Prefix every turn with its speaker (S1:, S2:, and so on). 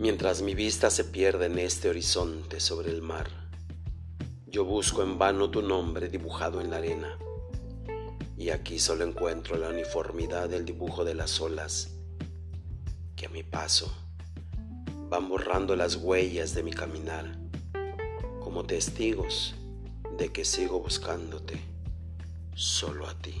S1: Mientras mi vista se pierde en este horizonte sobre el mar, yo busco en vano tu nombre dibujado en la arena. Y aquí solo encuentro la uniformidad del dibujo de las olas que a mi paso van borrando las huellas de mi caminar como testigos de que sigo buscándote solo a ti.